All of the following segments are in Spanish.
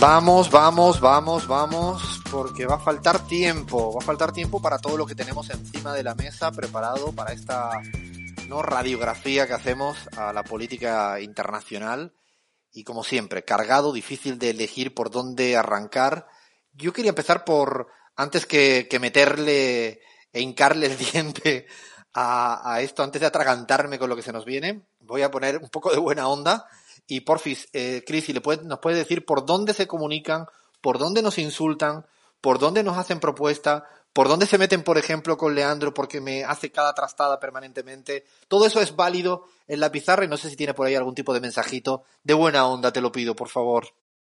Vamos, vamos, vamos, vamos, porque va a faltar tiempo, va a faltar tiempo para todo lo que tenemos encima de la mesa preparado para esta no radiografía que hacemos a la política internacional. Y como siempre, cargado, difícil de elegir por dónde arrancar. Yo quería empezar por, antes que, que meterle e hincarle el diente a, a, esto, antes de atragantarme con lo que se nos viene, voy a poner un poco de buena onda y porfis, eh, Cris, si le puede, nos puede decir por dónde se comunican, por dónde nos insultan, por dónde nos hacen propuesta, por dónde se meten, por ejemplo, con Leandro porque me hace cada trastada permanentemente. Todo eso es válido en la pizarra y no sé si tiene por ahí algún tipo de mensajito de buena onda, te lo pido, por favor.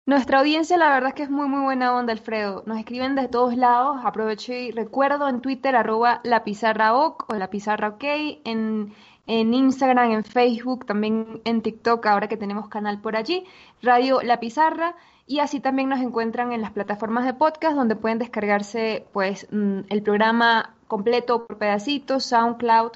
Nuestra audiencia la verdad es que es muy muy buena onda, Alfredo. Nos escriben de todos lados. Aprovecho y recuerdo en Twitter arroba la pizarra o la pizarra ok, en, en Instagram, en Facebook, también en TikTok, ahora que tenemos canal por allí, Radio La Pizarra, y así también nos encuentran en las plataformas de podcast donde pueden descargarse pues mm, el programa completo por pedacitos, SoundCloud,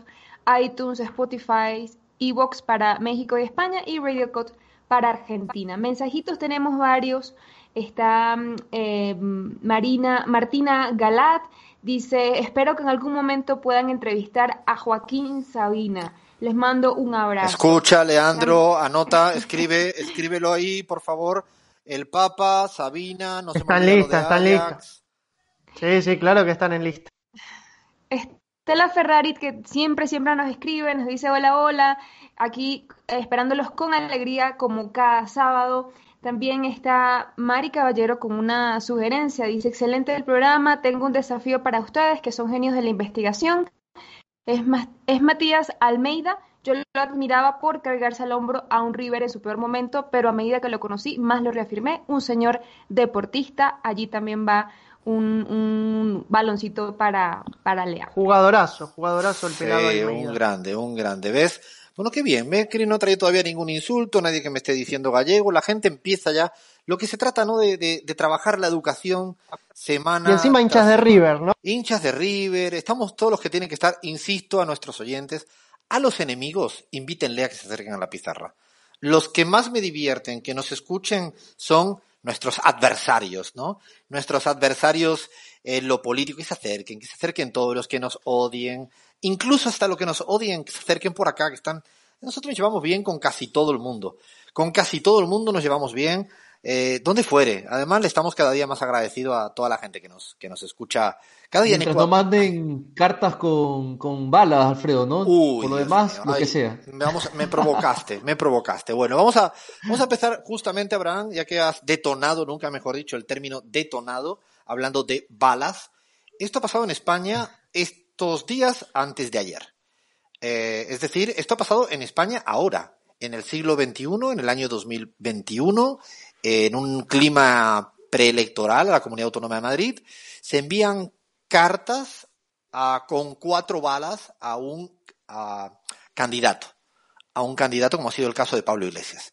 iTunes, Spotify, Evox para México y España y Radio Code para Argentina. Mensajitos tenemos varios. Está eh, Marina, Martina Galat, dice, espero que en algún momento puedan entrevistar a Joaquín Sabina. Les mando un abrazo. Escucha, Leandro, anota, escribe, escríbelo ahí, por favor. El Papa, Sabina, no están listas, están listas. Sí, sí, claro que están en lista. Estela Ferrari, que siempre, siempre nos escribe, nos dice hola, hola, aquí esperándolos con alegría como cada sábado. También está Mari Caballero con una sugerencia. Dice, excelente el programa, tengo un desafío para ustedes que son genios de la investigación. Es, es Matías Almeida. Yo lo admiraba por cargarse al hombro a un River en su peor momento, pero a medida que lo conocí, más lo reafirmé. Un señor deportista. Allí también va un, un baloncito para, para Lea. Jugadorazo, jugadorazo el pelado sí, Un grande, un grande. ¿Ves? Bueno, qué bien, que no trae todavía ningún insulto, nadie que me esté diciendo gallego, la gente empieza ya. Lo que se trata, ¿no? De, de, de trabajar la educación semana. Y encima hinchas de River, ¿no? Hinchas de River, estamos todos los que tienen que estar, insisto, a nuestros oyentes, a los enemigos, invítenle a que se acerquen a la pizarra. Los que más me divierten que nos escuchen son nuestros adversarios, ¿no? Nuestros adversarios en lo político, que se acerquen, que se acerquen todos los que nos odien, incluso hasta los que nos odien, que se acerquen por acá, que están... Nosotros nos llevamos bien con casi todo el mundo. Con casi todo el mundo nos llevamos bien, eh, donde fuere. Además, le estamos cada día más agradecidos a toda la gente que nos, que nos escucha cada día. Mientras no manden cartas con, con balas, Alfredo, ¿no? Uy, Por lo Dios demás, mío. lo que sea. me Vamos, me provocaste, me provocaste. Bueno, vamos a, vamos a empezar justamente, Abraham, ya que has detonado, nunca mejor dicho, el término detonado, hablando de balas. Esto ha pasado en España estos días antes de ayer. Eh, es decir, esto ha pasado en España ahora, en el siglo XXI, en el año 2021, en un clima preelectoral a la Comunidad Autónoma de Madrid, se envían cartas con cuatro balas a un candidato, a un candidato como ha sido el caso de Pablo Iglesias.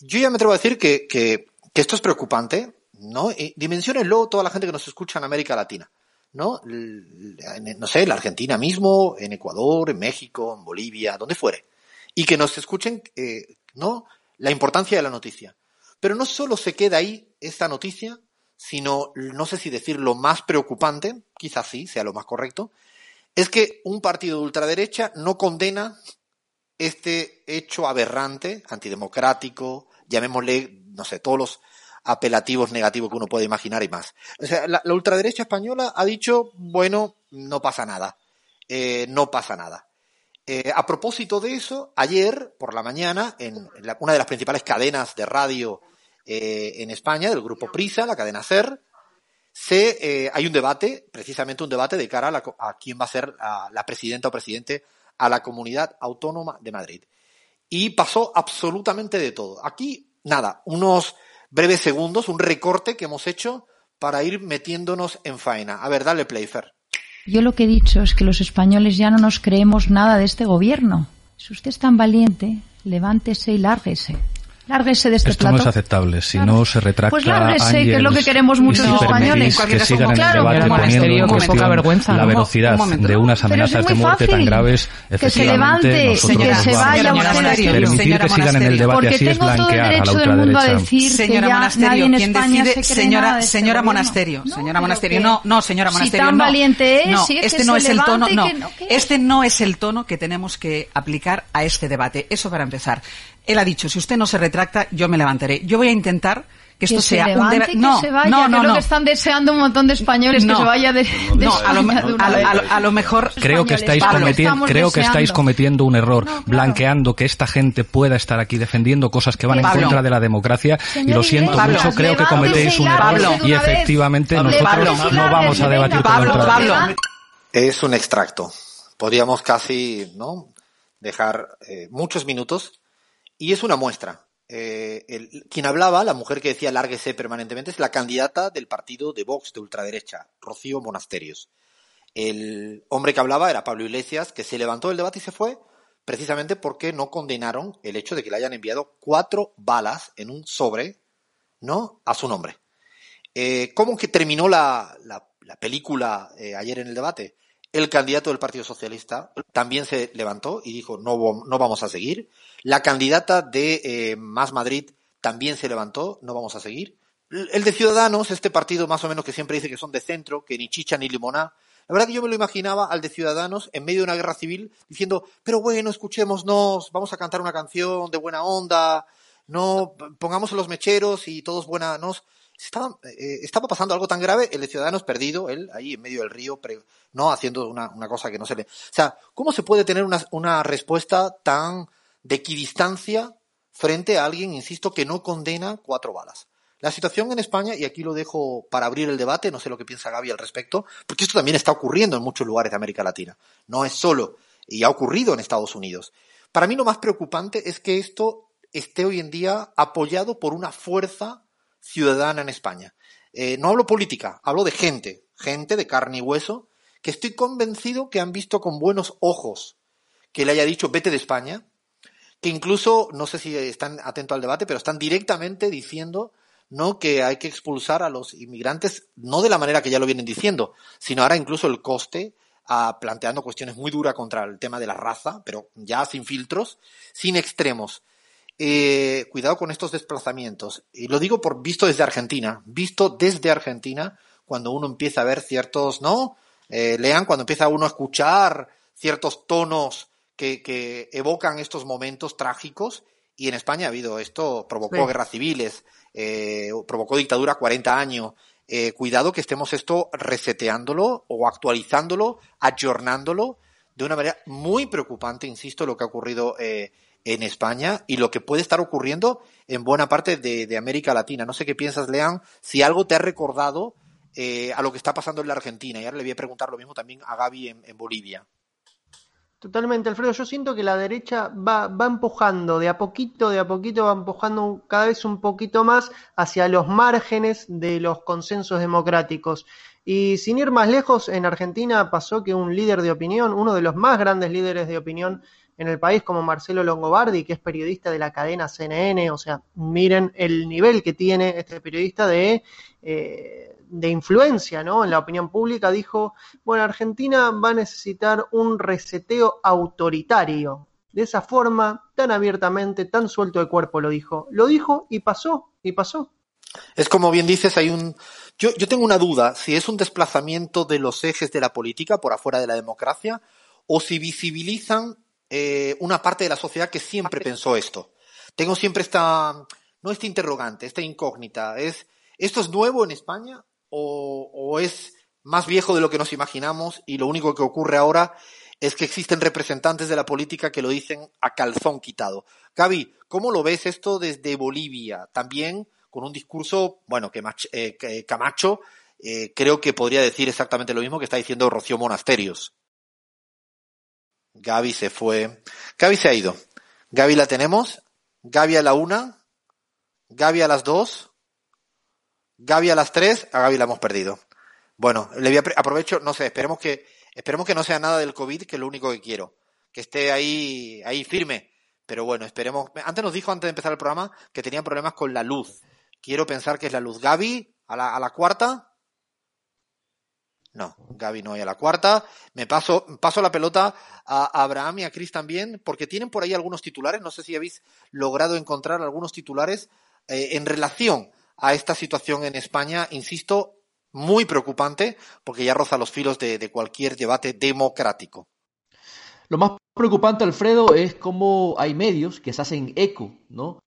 Yo ya me atrevo a decir que esto es preocupante, ¿no? Y dimensionenlo toda la gente que nos escucha en América Latina, ¿no? No sé, la Argentina mismo, en Ecuador, en México, en Bolivia, donde fuere. Y que nos escuchen, eh, ¿no? La importancia de la noticia. Pero no solo se queda ahí esta noticia, sino, no sé si decir lo más preocupante, quizás sí, sea lo más correcto, es que un partido de ultraderecha no condena este hecho aberrante, antidemocrático, llamémosle, no sé, todos los apelativos negativos que uno puede imaginar y más. O sea, la, ultraderecha española ha dicho, bueno, no pasa nada, eh, no pasa nada. Eh, a propósito de eso, ayer por la mañana, en una de las principales cadenas de radio eh, en España, del grupo Prisa, la cadena SER, se, hay un debate, precisamente un debate de cara a, quién va a ser la presidenta o presidente a la comunidad autónoma de Madrid. Y pasó absolutamente de todo. Aquí, nada, unos breves segundos, un recorte que hemos hecho para ir metiéndonos en faena. A ver, dale play, Fer. Yo lo que he dicho es que los españoles ya no nos creemos nada de este gobierno. Si usted es tan valiente, levántese y lárguese. Lárguese de este Esto plato. no es aceptable. Si no se retracta Pues lárguese, que es lo que queremos muchos si españoles. que sigan en el claro, debate pero poniendo monasterio, en poca vergüenza, la velocidad Un de unas es amenazas de muerte tan graves, Que se levante, nosotros que se vaya Señora usted Permitir señora que sigan en el Monasterio. debate Porque así es tengo todo el blanquear a la derecho del mundo a ultraderecha. decir que Señora Monasterio, quien decide, señora, este señora. Monasterio, No, señora Monasterio, no, no, señora si Monasterio, tan no. valiente es, este no es el tono, no, este no es el tono que tenemos que aplicar a este debate. Eso para empezar. Él ha dicho, si usted no se retracta, yo me levantaré. Yo voy a intentar que esto que se sea un levante debate. y que No, se vaya, no, no, lo no. que están deseando un montón de españoles, No. que se vaya de, de No, a lo, a- a lo- a lo mejor Creo que estáis Pablo, cometiendo, creo que estáis cometiendo un error, No, claro. blanqueando que esta gente pueda estar aquí defendiendo cosas que van en Pablo. contra de la democracia. y Señor lo siento Iglesias, mucho, creo que cometéis y un error. Y efectivamente Pablo, nosotros Pablo, no vamos a debatir Pablo, ultraderecha. Pablo. Es un extracto. Podríamos casi, ¿no? Dejar eh, muchos minutos y es una muestra. Eh, quien hablaba, la mujer que decía lárguese permanentemente, es la candidata del partido de Vox de ultraderecha, Rocío Monasterios. El hombre que hablaba era Pablo Iglesias, que se levantó del debate y se fue precisamente porque no condenaron el hecho de que le hayan enviado cuatro balas en un sobre, ¿no? A su nombre. Eh, ¿Cómo que terminó la, la- la película eh, ayer en el debate? El candidato del Partido Socialista también se levantó y dijo no, no vamos a seguir. La candidata de eh, Más Madrid también se levantó, no vamos a seguir. El de Ciudadanos, este partido más o menos que siempre dice que son de centro, que ni chicha ni limoná. La verdad que yo me lo imaginaba al de Ciudadanos en medio de una guerra civil diciendo, pero bueno, escuchémonos, vamos a cantar una canción de buena onda, no pongamos los mecheros y todos buena, nos estaba, eh, estaba pasando algo tan grave, el de Ciudadanos perdido, él ahí en medio del río, pre- no haciendo una, cosa que no se le... O sea, ¿cómo se puede tener una respuesta tan de equidistancia frente a alguien, insisto, que no condena cuatro balas? La situación en España, y aquí lo dejo para abrir el debate, no sé lo que piensa Gaby al respecto, porque esto también está ocurriendo en muchos lugares de América Latina. No es solo, y ha ocurrido en Estados Unidos. Para mí lo más preocupante es que esto esté hoy en día apoyado por una fuerza ciudadana en España. Eh, no hablo política, hablo de gente, gente de carne y hueso, que estoy convencido que han visto con buenos ojos que le haya dicho vete de España, que incluso, no sé si están atentos al debate, pero están directamente diciendo no que hay que expulsar a los inmigrantes, no de la manera que ya lo vienen diciendo, sino ahora incluso el coste, ah, planteando cuestiones muy duras contra el tema de la raza, pero ya sin filtros, sin extremos. Eh, cuidado con estos desplazamientos. Y lo digo por visto desde Argentina. Visto desde Argentina, cuando uno empieza a ver ciertos, ¿no? Eh, lean cuando empieza uno a escuchar ciertos tonos que, que evocan estos momentos trágicos. Y en España ha habido esto, provocó Sí. guerras civiles, eh, provocó dictadura 40 años. Eh, cuidado que estemos esto reseteándolo o actualizándolo, ayornándolo de una manera muy preocupante, insisto, lo que ha ocurrido eh, en España y lo que puede estar ocurriendo en buena parte de, América Latina. No sé qué piensas, Lean, si algo te ha recordado eh, a lo que está pasando en la Argentina. Y ahora le voy a preguntar lo mismo también a Gaby en, en Bolivia. Totalmente, Alfredo. Yo siento que la derecha va, va empujando de a poquito, de a poquito, va empujando cada vez un poquito más hacia los márgenes de los consensos democráticos. Y sin ir más lejos, en Argentina pasó que un líder de opinión, uno de los más grandes líderes de opinión en el país, como Marcelo Longobardi, que es periodista de la cadena CNN, o sea, miren el nivel que tiene este periodista de, eh, de influencia ¿no? en la opinión pública, dijo, bueno, Argentina va a necesitar un reseteo autoritario. De esa forma, tan abiertamente, tan suelto de cuerpo lo dijo. Lo dijo y pasó, y pasó. Es como bien dices, hay un. Yo, yo tengo una duda si es un desplazamiento de los ejes de la política por afuera de la democracia o si visibilizan eh, una parte de la sociedad que siempre pensó esto. Tengo siempre esta, no este interrogante, esta incógnita. Es, ¿esto es nuevo en España o, o es más viejo de lo que nos imaginamos y lo único que ocurre ahora es que existen representantes de la política que lo dicen a calzón quitado? Gaby, ¿cómo lo ves esto desde Bolivia? También con un discurso, bueno, que, eh, Camacho eh, creo que podría decir exactamente lo mismo que está diciendo Rocío Monasterios. Gaby se fue. Gaby se ha ido. Gaby la tenemos. Gaby a la una. Gaby a las dos. Gaby a las tres. A Gaby la hemos perdido. Bueno, le voy a aprovecho, no sé, esperemos que, esperemos que no sea nada del COVID, que es lo único que quiero. Que esté ahí, ahí firme. Pero bueno, esperemos. Antes nos dijo, antes de empezar el programa, que tenían problemas con la luz. Quiero pensar que es la luz. Gaby, a la, a la cuarta. No, Gaby no hay a la cuarta. Me paso, paso la pelota a Abraham y a Chris también, porque tienen por ahí algunos titulares. No sé si habéis logrado encontrar algunos titulares eh, en relación a esta situación en España. Insisto, muy preocupante, porque ya roza los filos de, de cualquier debate democrático. Lo más preocupante, Alfredo, es cómo hay medios que se hacen eco, ¿no?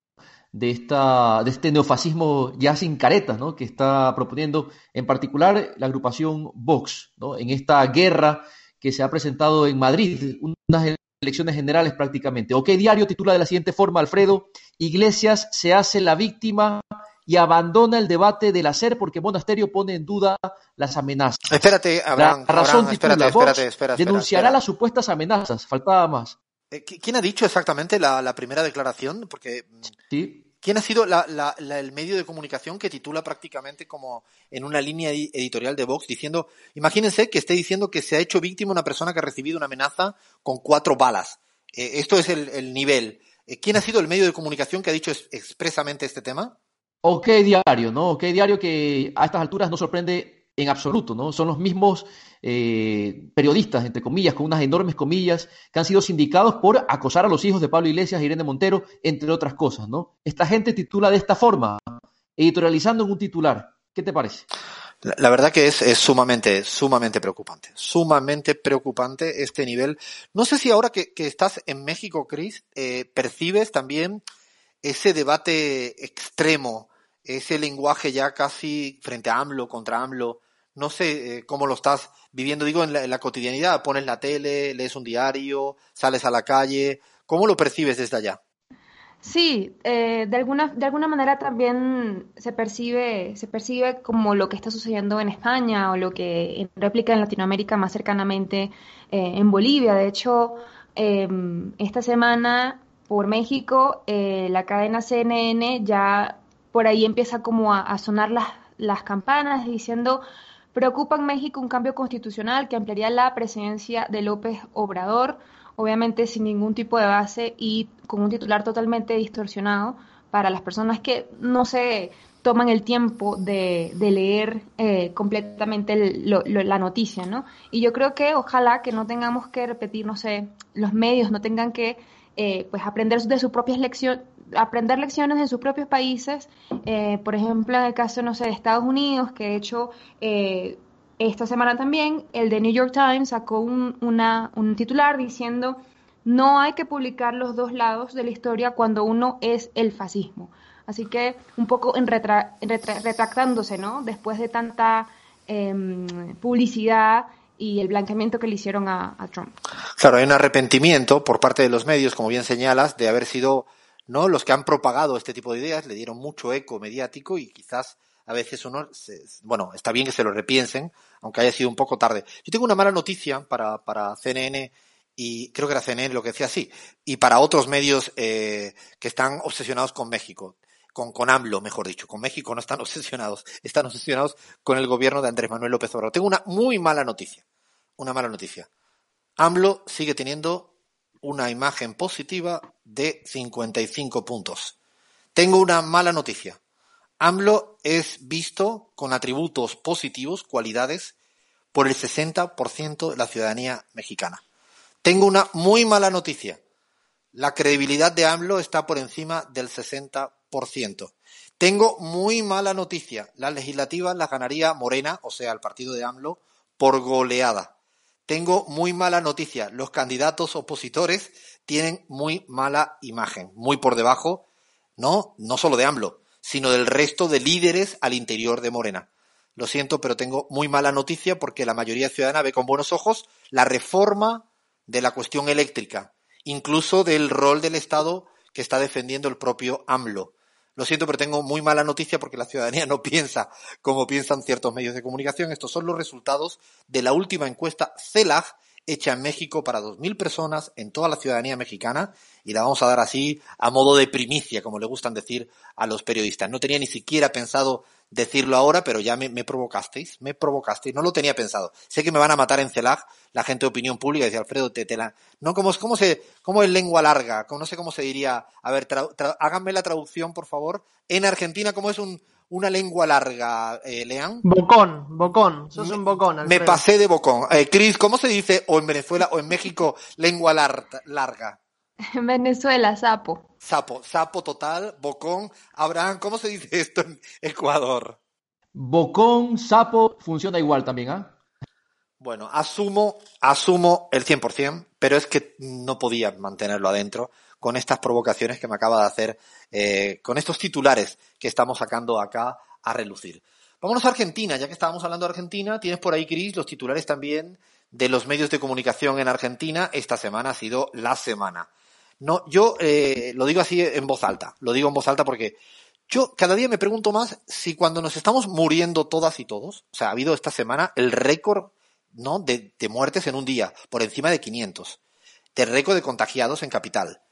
De, esta, de este neofascismo ya sin caretas, ¿no? que está proponiendo en particular la agrupación Vox, ¿no? en esta guerra que se ha presentado en Madrid, unas elecciones generales prácticamente. OK Diario titula de la siguiente forma, Alfredo, Iglesias se hace la víctima y abandona el debate del hacer porque Monasterio pone en duda las amenazas. Espérate, Abraham, la razón Abraham, titula, espérate, Vox espérate, espera, espera, denunciará espera. las supuestas amenazas, faltaba más. Eh, ¿qui- ¿Quién ha dicho exactamente la, la primera declaración? Porque mm, ¿sí? ¿Quién ha sido el medio de comunicación que titula prácticamente como en una línea edi- editorial de Vox diciendo, imagínense que esté diciendo que se ha hecho víctima una persona que ha recibido una amenaza con cuatro balas. Eh, esto es el, el nivel. Eh, ¿Quién ha sido el medio de comunicación que ha dicho es- expresamente este tema? OK Diario, ¿no? OK Diario que a estas alturas no sorprende en absoluto, ¿no? Son los mismos eh, periodistas, entre comillas, con unas enormes comillas, que han sido sindicados por acosar a los hijos de Pablo Iglesias e Irene Montero, entre otras cosas, ¿no? Esta gente titula de esta forma, editorializando en un titular. ¿Qué te parece? La, verdad que es, sumamente, sumamente preocupante. Sumamente preocupante este nivel. No sé si ahora que, que estás en México, Chris, eh, percibes también ese debate extremo, ese lenguaje ya casi frente a AMLO, contra AMLO. No sé eh, cómo lo estás viviendo, digo, en la, cotidianidad. Pones la tele, lees un diario, sales a la calle. ¿Cómo lo percibes desde allá? Sí, eh, de alguna, de alguna manera también se percibe, se percibe como lo que está sucediendo en España o lo que en réplica en Latinoamérica más cercanamente eh, en Bolivia. De hecho, eh, esta semana por México, eh, la cadena CNN ya por ahí empieza como a, a sonar las, las campanas diciendo preocupa en México un cambio constitucional que ampliaría la presidencia de López Obrador obviamente sin ningún tipo de base y con un titular totalmente distorsionado para las personas que no se toman el tiempo de, leer eh, completamente la noticia, ¿no? Y yo creo que ojalá que no tengamos que repetir, no sé, los medios no tengan que eh, pues aprender de sus propias lecciones, aprender lecciones de sus propios países, eh, por ejemplo, en el caso, no sé, de Estados Unidos, que de hecho eh, esta semana también el The New York Times sacó un, una, un titular diciendo no hay que publicar los dos lados de la historia cuando uno es el fascismo. Así que un poco en retra, retra, retractándose, ¿no? Después de tanta eh, publicidad y el blanqueamiento que le hicieron a, Trump. Claro, hay un arrepentimiento por parte de los medios, como bien señalas, de haber sido no los que han propagado este tipo de ideas, le dieron mucho eco mediático y quizás a veces uno, se, bueno, está bien que se lo repiensen, aunque haya sido un poco tarde. Yo tengo una mala noticia para, para CNN y creo que era CNN lo que decía así, y para otros medios eh, que están obsesionados con México, con, con AMLO, mejor dicho, con México no están obsesionados, están obsesionados con el gobierno de Andrés Manuel López Obrador. Tengo una muy mala noticia, una mala noticia. AMLO sigue teniendo una imagen positiva de 55 puntos. Tengo una mala noticia. AMLO es visto con atributos positivos, cualidades, por el 60% de la ciudadanía mexicana. Tengo una muy mala noticia. La credibilidad de AMLO está por encima del 60%. Tengo muy mala noticia. Las legislativas las ganaría Morena, o sea, el partido de AMLO, por goleada. Tengo muy mala noticia. Los candidatos opositores tienen muy mala imagen, muy por debajo, no, no solo de AMLO, sino del resto de líderes al interior de Morena. Lo siento, pero tengo muy mala noticia porque la mayoría ciudadana ve con buenos ojos la reforma de la cuestión eléctrica, incluso del rol del Estado que está defendiendo el propio AMLO. Lo siento, pero tengo muy mala noticia porque la ciudadanía no piensa como piensan ciertos medios de comunicación. Estos son los resultados de la última encuesta CELAG hecha en México para 2.000 personas en toda la ciudadanía mexicana y la vamos a dar así a modo de primicia, como le gustan decir a los periodistas. No tenía ni siquiera pensado decirlo ahora, pero ya me, me provocasteis, me provocasteis, no lo tenía pensado. Sé que me van a matar en CELAG la gente de opinión pública, dice Alfredo, te, te la... No, ¿cómo, es- cómo, se, ¿cómo es lengua larga? ¿Cómo- No sé cómo se diría. A ver, tra- tra- háganme la traducción, por favor. En Argentina, ¿cómo es un, una lengua larga, eh, Lean? Bocón, bocón, sos un bocón, Me Alfredo. pasé de bocón. Eh, Cris, ¿cómo se dice o en Venezuela o en México lengua lar- larga? En Venezuela, sapo. Sapo, sapo total, bocón. Abraham, ¿cómo se dice esto en Ecuador? Bocón, sapo, funciona igual también, ¿ah? Bueno, asumo, asumo el 100%, pero es que no podía mantenerlo adentro con estas provocaciones que me acaba de hacer, eh, con estos titulares que estamos sacando acá a relucir. Vámonos a Argentina, ya que estábamos hablando de Argentina, tienes por ahí, Cris, los titulares también de los medios de comunicación en Argentina. Esta semana ha sido la semana. No, yo eh, lo digo así en voz alta, lo digo en voz alta porque yo cada día me pregunto más si cuando nos estamos muriendo todas y todos, o sea, ha habido esta semana el récord ¿no? de, de muertes en un día, por encima de 500, de récord de contagiados en capital,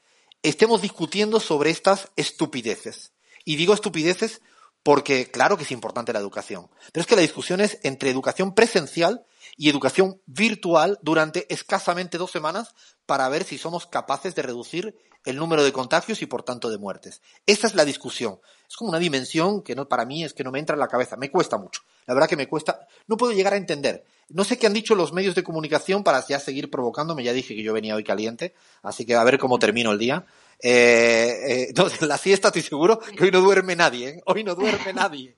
estemos discutiendo sobre estas estupideces. Y digo estupideces porque claro que es importante la educación, pero es que la discusión es entre educación presencial y educación virtual durante escasamente dos semanas para ver si somos capaces de reducir el número de contagios y por tanto de muertes. Esta es la discusión. Es como una dimensión que no, para mí es que no me entra en la cabeza. Me cuesta mucho. La verdad que me cuesta. No puedo llegar a entender. No sé qué han dicho los medios de comunicación para ya seguir provocándome. Ya dije que yo venía hoy caliente, así que a ver cómo termino el día. Eh, eh, no, la siesta estoy seguro que hoy no duerme nadie. ¿eh? Hoy no duerme nadie.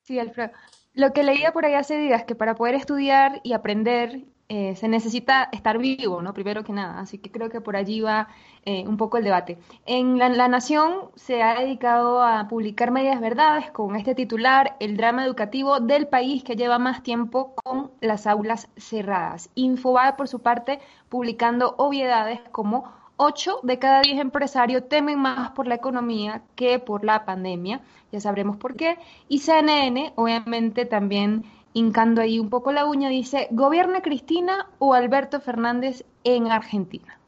Sí, Alfredo. Lo que leía por ahí hace días, que para poder estudiar y aprender eh, se necesita estar vivo, ¿no? Primero que nada. Así que creo que por allí va eh, un poco el debate. En la, Nación se ha dedicado a publicar medias verdades con este titular, el drama educativo del país que lleva más tiempo con las aulas cerradas. Infobae, por su parte, publicando obviedades como 8 de cada 10 empresarios temen más por la economía que por la pandemia. Ya sabremos por qué. Y CNN, obviamente, también hincando ahí un poco la uña, dice, ¿gobierna Cristina o Alberto Fernández en Argentina?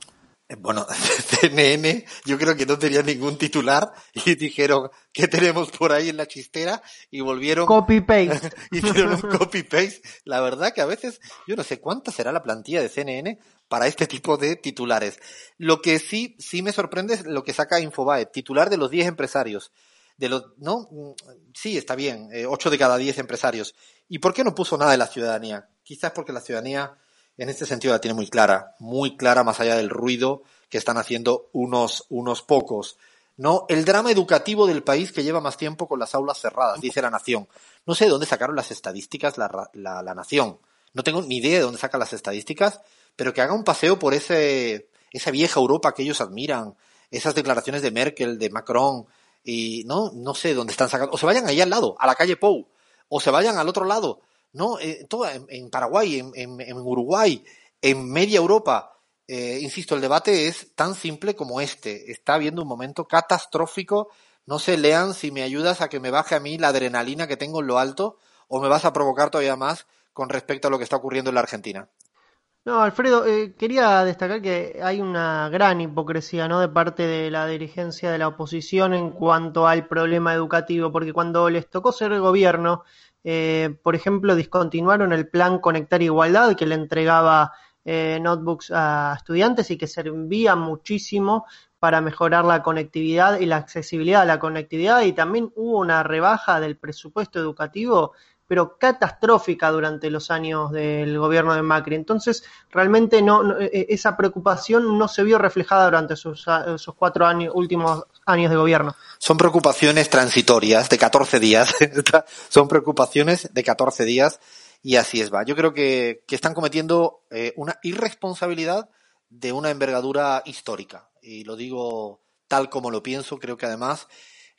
Eh, Bueno, CNN, yo creo que no tenía ningún titular y dijeron, ¿qué tenemos por ahí en la chistera? Y volvieron, Copy-paste. hicieron un copy-paste. La verdad que a veces, yo no sé cuánta será la plantilla de CNN para este tipo de titulares. Lo que sí, sí me sorprende es lo que saca Infobae, titular de los 10 empresarios. De los, ¿no? Mm, Sí, está bien, eh, 8 de cada 10 empresarios. ¿Y por qué no puso nada de la ciudadanía? Quizás porque la ciudadanía en este sentido la tiene muy clara, muy clara más allá del ruido que están haciendo unos, unos pocos. No, el drama educativo del país que lleva más tiempo con las aulas cerradas, dice la Nación. No sé de dónde sacaron las estadísticas la, la, Nación. No tengo ni idea de dónde sacan las estadísticas, pero que haga un paseo por ese, esa vieja Europa que ellos admiran, esas declaraciones de Merkel, de Macron, y no, no sé dónde están sacando. O se vayan allá al lado, a la calle Pou, o se vayan al otro lado, no, eh, todo en, Paraguay, en Uruguay, en media Europa. Eh, insisto, el debate es tan simple como este. Está habiendo un momento catastrófico. No sé, lean si me ayudas a que me baje a mí la adrenalina que tengo en lo alto o me vas a provocar todavía más con respecto a lo que está ocurriendo en la Argentina. No, Alfredo, eh, quería destacar que hay una gran hipocresía, ¿no? de parte de la dirigencia de la oposición en cuanto al problema educativo, porque cuando les tocó ser gobierno, eh, por ejemplo, discontinuaron el plan Conectar Igualdad que le entregaba eh, notebooks a estudiantes y que servía muchísimo para mejorar la conectividad y la accesibilidad a la conectividad y también hubo una rebaja del presupuesto educativo pero catastrófica durante los años del gobierno de Macri. Entonces, realmente no, no, eh, esa preocupación no se vio reflejada durante sus, a- sus cuatro años, últimos años de gobierno. Son preocupaciones transitorias de 14 días. Son preocupaciones de 14 días y así es va. Yo creo que, que están cometiendo eh, una irresponsabilidad de una envergadura histórica. Y lo digo tal como lo pienso. Creo que además,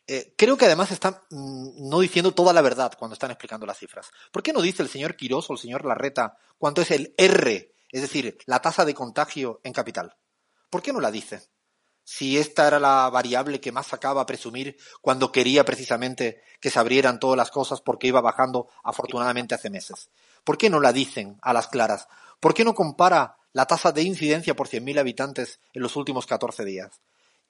eh, creo que además están mm, no diciendo toda la verdad cuando están explicando las cifras. ¿Por qué no dice el señor Quirós o el señor Larreta cuánto es el R, es decir, la tasa de contagio en capital? ¿Por qué no la dice? si esta era la variable que más sacaba a presumir cuando quería precisamente que se abrieran todas las cosas porque iba bajando afortunadamente hace meses. ¿Por qué no la dicen a las claras? ¿Por qué no compara la tasa de incidencia por 100.000 habitantes en los últimos 14 días?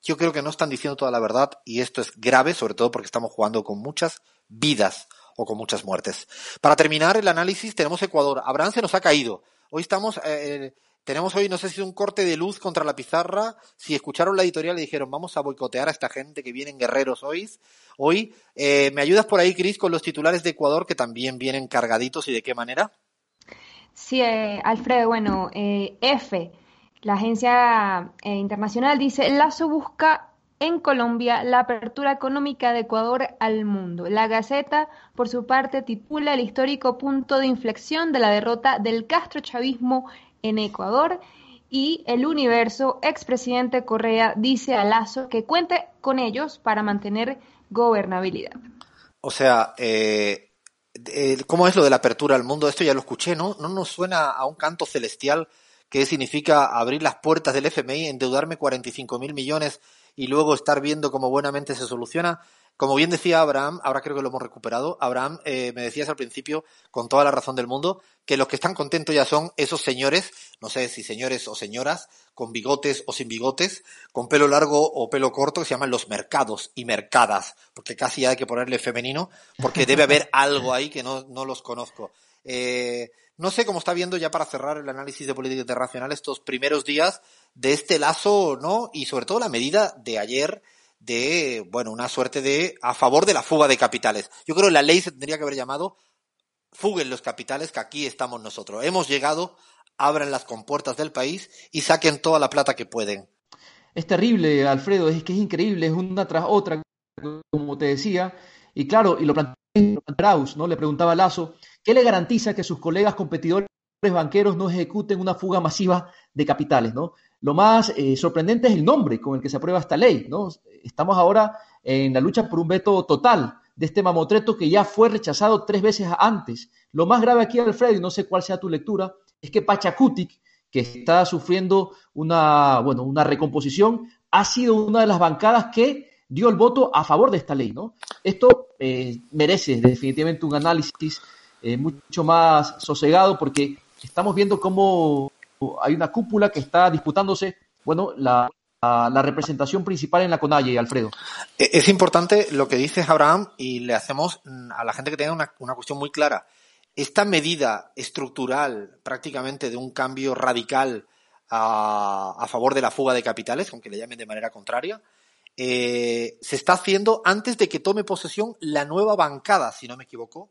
Yo creo que no están diciendo toda la verdad y esto es grave, sobre todo porque estamos jugando con muchas vidas. o con muchas muertes. Para terminar el análisis tenemos Ecuador. Abraham se nos ha caído. Hoy estamos, eh, tenemos hoy, no sé si un corte de luz contra la pizarra. Si escucharon la editorial y dijeron, vamos a boicotear a esta gente que vienen guerreros hoy. Hoy, eh, ¿me ayudas por ahí, Cris, con los titulares de Ecuador que también vienen cargaditos y de qué manera? Sí, eh, Alfredo, bueno, eh, F, la agencia eh, internacional dice, Lazo busca en Colombia la apertura económica de Ecuador al mundo. La Gaceta, por su parte, titula el histórico punto de inflexión de la derrota del castrochavismo en Ecuador. Y el Universo, expresidente Correa, dice a Lazo que cuente con ellos para mantener gobernabilidad. O sea, eh, eh, ¿cómo es lo de la apertura al mundo? Esto ya lo escuché, ¿no? ¿No nos suena a un canto celestial que significa abrir las puertas del FMI, endeudarme 45 mil millones y luego estar viendo cómo buenamente se soluciona? Como bien decía Abraham, ahora creo que lo hemos recuperado, Abraham, eh, me decías al principio, con toda la razón del mundo, que los que están contentos ya son esos señores, no sé si señores o señoras, con bigotes o sin bigotes, con pelo largo o pelo corto, que se llaman los mercados y mercadas, porque casi hay que ponerle femenino, porque debe haber algo ahí que no, no los conozco. Eh, no sé cómo está viendo ya para cerrar el análisis de política internacional estos primeros días de este lazo, ¿no? Y sobre todo la medida de ayer de, bueno, una suerte de a favor de la fuga de capitales. Yo creo que la ley se tendría que haber llamado fuguen los capitales, que aquí estamos nosotros. Hemos llegado, abran las compuertas del país y saquen toda la plata que pueden. Es terrible, Alfredo, es que es increíble, es una tras otra, como te decía. Y claro, y lo planteó Strauss, ¿no? Le preguntaba Lazo, ¿qué le garantiza que sus colegas competidores banqueros no ejecuten una fuga masiva de capitales, ¿no? Lo más eh, sorprendente es el nombre con el que se aprueba esta ley, ¿no? Estamos ahora en la lucha por un veto total de este mamotreto que ya fue rechazado tres veces antes. Lo más grave aquí, Alfredo, y no sé cuál sea tu lectura, es que Pachacutic, que está sufriendo una, bueno, una recomposición, ha sido una de las bancadas que dio el voto a favor de esta ley, ¿no? Esto eh, merece definitivamente un análisis eh, mucho más sosegado porque estamos viendo cómo hay una cúpula que está disputándose, bueno, la, representación principal en la CONAIE, Alfredo. E, Es importante lo que dices, Abraham, y le hacemos mm, a la gente que tenga una, cuestión muy clara. Esta medida estructural, prácticamente de un cambio radical a, a favor de la fuga de capitales, aunque le llamen de manera contraria, eh, se está haciendo antes de que tome posesión la nueva bancada, si no me equivoco.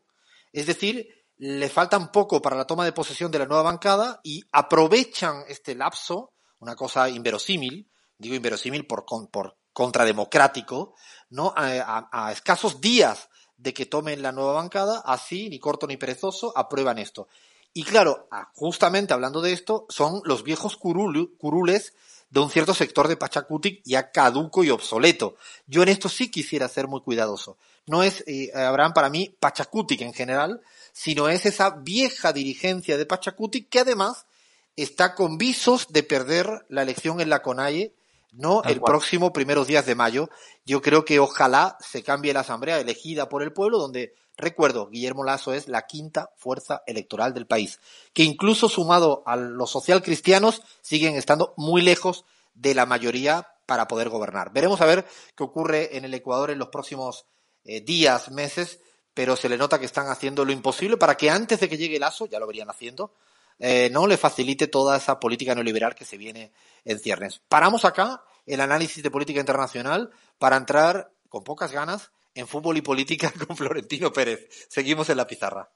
Es decir, le faltan poco para la toma de posesión de la nueva bancada y aprovechan este lapso, una cosa inverosímil, digo inverosímil por, por contrademocrático, ¿no? A, escasos días de que tomen la nueva bancada, así, ni corto ni perezoso, aprueban esto. Y claro, ah, justamente hablando de esto, son los viejos curules de un cierto sector de Pachacutic ya caduco y obsoleto. Yo en esto sí quisiera ser muy cuidadoso. No es, eh, Abraham, para mí, Pachacutic en general, sino es esa vieja dirigencia de Pachacutic que además está con visos de perder la elección en la CONAIE, no Tal el cual. próximo primeros días de mayo. Yo creo que ojalá se cambie la asamblea elegida por el pueblo, donde, recuerdo, Guillermo Lasso es la quinta fuerza electoral del país, que incluso sumado a los socialcristianos siguen estando muy lejos de la mayoría para poder gobernar. Veremos a ver qué ocurre en el Ecuador en los próximos eh, días, meses, pero se le nota que están haciendo lo imposible para que antes de que llegue Lasso, ya lo verían haciendo, eh, no le facilite toda esa política neoliberal que se viene en ciernes. Paramos acá el análisis de política internacional para entrar con pocas ganas en fútbol y política con Florentino Pérez. Seguimos en la pizarra.